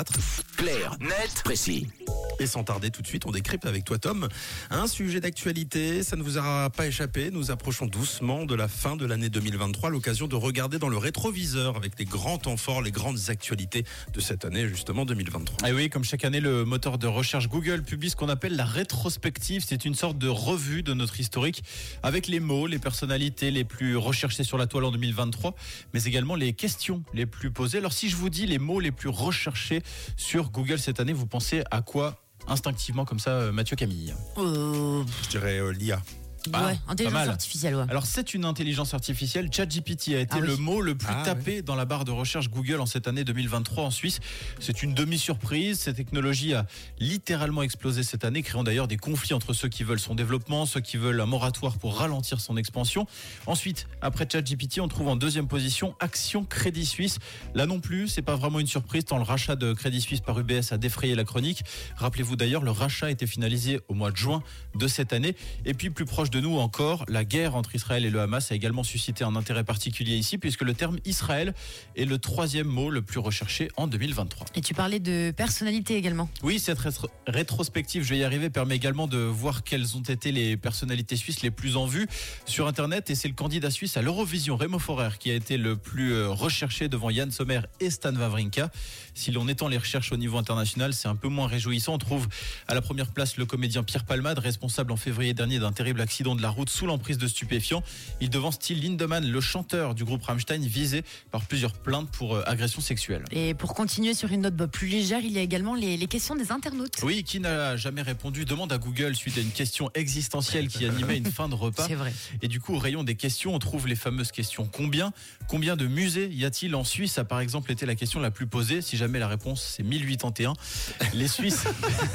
4. Clair, net, précis. Et sans tarder tout de suite, on décrypte avec toi Tom un sujet d'actualité. Ça ne vous aura pas échappé. Nous approchons doucement de la fin de l'année 2023. L'occasion de regarder dans le rétroviseur avec les grands temps forts, les grandes actualités de cette année justement 2023. Et oui, comme chaque année, le moteur de recherche Google publie ce qu'on appelle la rétrospective. C'est une sorte de revue de notre historique avec les mots, les personnalités les plus recherchées sur la toile en 2023, mais également les questions les plus posées. Alors si je vous dis les mots les plus recherchés sur Google cette année, vous pensez à quoi instinctivement comme ça, euh, Mathieu Camille? Euh, Je dirais euh, l'IA. Ah, ouais, intelligence artificielle, ouais. Alors c'est une intelligence artificielle. ChatGPT a été Ah oui. le mot le plus Ah tapé dans la barre de recherche Google en cette année 2023 en Suisse. C'est une demi-surprise. Cette technologie a littéralement explosé cette année, créant d'ailleurs des conflits entre ceux qui veulent son développement, ceux qui veulent un moratoire pour ralentir son expansion. Ensuite, après ChatGPT, on trouve en deuxième position Action Crédit Suisse. Là non plus, c'est pas vraiment une surprise tant le rachat de Crédit Suisse par UBS a défrayé la chronique. Rappelez-vous d'ailleurs, le rachat a été finalisé au mois de juin de cette année. Et puis plus proche de nous encore, la guerre entre Israël et le Hamas a également suscité un intérêt particulier ici, puisque le terme Israël est le troisième mot le plus recherché en 2023. Et tu parlais de personnalité également. Oui, cette rétro- rétrospective, je vais y arriver, permet également de voir quelles ont été les personnalités suisses les plus en vue sur Internet. Et c'est le candidat suisse à l'Eurovision, Remo Forer, qui a été le plus euh, recherché devant Yann Sommer et Stan Wawrinka. Si l'on étend les recherches au niveau international, c'est un peu moins réjouissant. On trouve à la première place le comédien Pierre Palmade, responsable en février dernier d'un terrible accident de la route sous l'emprise de stupéfiants. Il devance Till Lindemann, le chanteur du groupe Rammstein, visé par plusieurs plaintes pour euh, agression sexuelle. Et pour continuer sur une note plus légère, il y a également les, les questions des internautes. Oui, qui n'a jamais répondu Demande à Google suite à une question existentielle qui animait une fin de repas. C'est vrai. Et du coup, au rayon des questions, on trouve les fameuses questions combien Combien de musées y a-t-il en Suisse? A par exemple été la question la plus posée. Si jamais la réponse c'est 1081, les Suisses.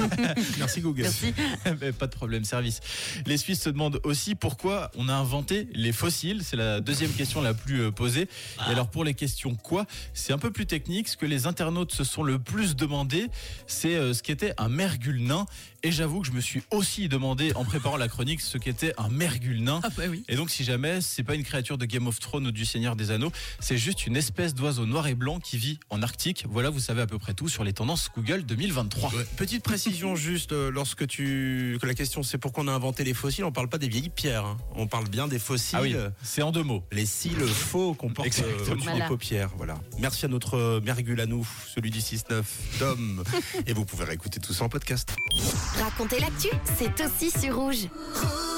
Merci Google. Merci. Mais pas de problème, service. Les Suisses se demandent aussi pourquoi on a inventé les fossiles. C'est la deuxième question la plus euh, posée. Et alors pour les questions quoi, c'est un peu plus technique. Ce que les internautes se sont le plus demandé, c'est euh, ce qu'était un mergule nain. Et j'avoue que je me suis aussi demandé en préparant la chronique ce qu'était un mergule nain. Ah bah oui. Et donc, si jamais c'est pas une créature de Game of Thrones ou du Seigneur des Anneaux, c'est juste une espèce d'oiseau noir et blanc qui vit en Arctique. Voilà, vous savez à peu près tout sur les tendances Google 2023. Ouais. Petite précision juste, euh, lorsque tu que la question c'est pourquoi on a inventé les fossiles, on parle pas des vieilles pierres, hein. on parle bien des fossiles. Ah oui, c'est en deux mots. Les cils faux qu'on porte euh, Exactement. au-dessus des Voilà. paupières. Voilà. Merci à notre euh, mergule à nous, celui du 6-9, Tom. Et vous pouvez réécouter tout ça en podcast. Racontez l'actu, c'est aussi sur rouge. Rouge.